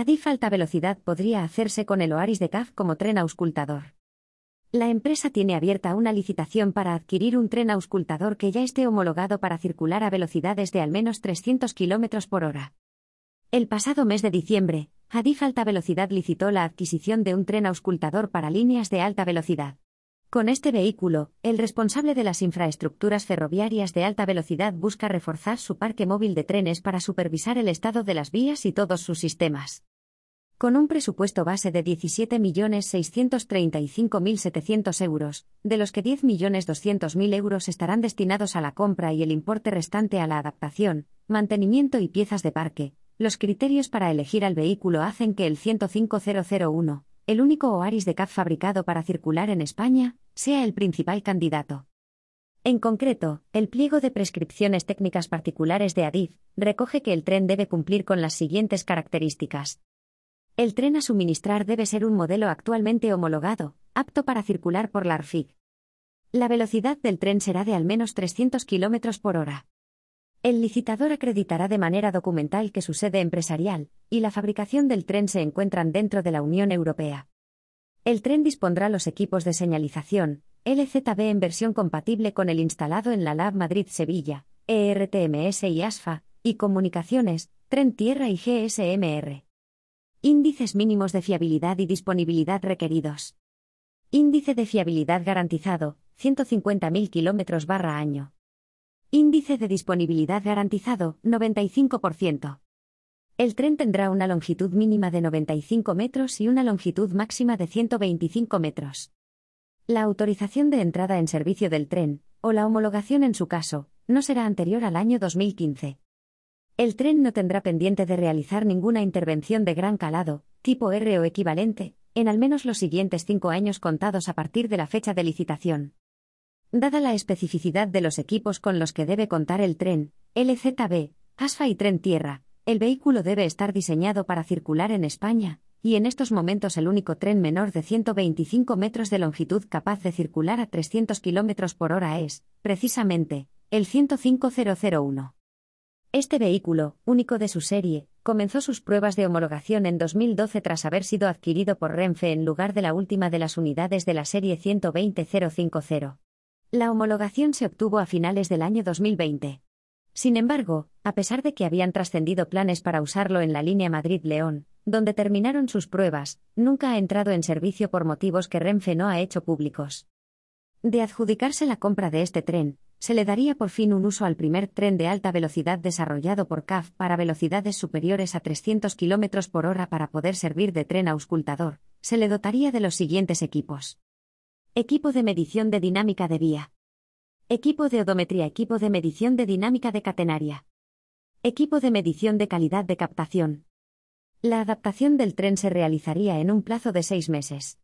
Adif alta velocidad podría hacerse con el Oaris de CAF como tren auscultador. La empresa tiene abierta una licitación para adquirir un tren auscultador que ya esté homologado para circular a velocidades de al menos 300 km por hora. El pasado mes de diciembre, Adif Alta Velocidad licitó la adquisición de un tren auscultador para líneas de alta velocidad. Con este vehículo, el responsable de las infraestructuras ferroviarias de alta velocidad busca reforzar su parque móvil de trenes para supervisar el estado de las vías y todos sus sistemas. Con un presupuesto base de 17.635.700 euros, de los que 10.200.000 euros estarán destinados a la compra y el importe restante a la adaptación, mantenimiento y piezas de parque, los criterios para elegir al vehículo hacen que el 105001, el único Oaris de CAF fabricado para circular en España, sea el principal candidato. En concreto, el pliego de prescripciones técnicas particulares de ADIF recoge que el tren debe cumplir con las siguientes características. El tren a suministrar debe ser un modelo actualmente homologado, apto para circular por la ARFIG. La velocidad del tren será de al menos 300 km por hora. El licitador acreditará de manera documental que su sede empresarial y la fabricación del tren se encuentran dentro de la Unión Europea. El tren dispondrá los equipos de señalización, LZB en versión compatible con el instalado en la Lab Madrid-Sevilla, ERTMS y ASFA, y comunicaciones, Tren Tierra y GSMR. Índices mínimos de fiabilidad y disponibilidad requeridos. Índice de fiabilidad garantizado, 150.000 km barra año. Índice de disponibilidad garantizado, 95%. El tren tendrá una longitud mínima de 95 metros y una longitud máxima de 125 metros. La autorización de entrada en servicio del tren, o la homologación en su caso, no será anterior al año 2015. El tren no tendrá pendiente de realizar ninguna intervención de gran calado, tipo R o equivalente, en al menos los siguientes cinco años contados a partir de la fecha de licitación. Dada la especificidad de los equipos con los que debe contar el tren, LZB, ASFA y Tren Tierra, el vehículo debe estar diseñado para circular en España, y en estos momentos el único tren menor de 125 metros de longitud capaz de circular a 300 km por hora es, precisamente, el 105001. Este vehículo, único de su serie, comenzó sus pruebas de homologación en 2012 tras haber sido adquirido por Renfe en lugar de la última de las unidades de la serie 120050. La homologación se obtuvo a finales del año 2020. Sin embargo, a pesar de que habían trascendido planes para usarlo en la línea Madrid-León, donde terminaron sus pruebas, nunca ha entrado en servicio por motivos que Renfe no ha hecho públicos. De adjudicarse la compra de este tren, se le daría por fin un uso al primer tren de alta velocidad desarrollado por CAF para velocidades superiores a 300 km por hora para poder servir de tren auscultador. Se le dotaría de los siguientes equipos. Equipo de medición de dinámica de vía. Equipo de odometría. Equipo de medición de dinámica de catenaria. Equipo de medición de calidad de captación. La adaptación del tren se realizaría en un plazo de seis meses.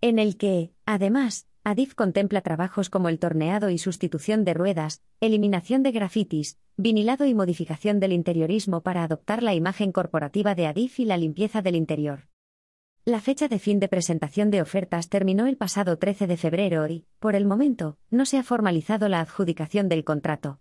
En el que, además, ADIF contempla trabajos como el torneado y sustitución de ruedas, eliminación de grafitis, vinilado y modificación del interiorismo para adoptar la imagen corporativa de ADIF y la limpieza del interior. La fecha de fin de presentación de ofertas terminó el pasado 13 de febrero y, por el momento, no se ha formalizado la adjudicación del contrato.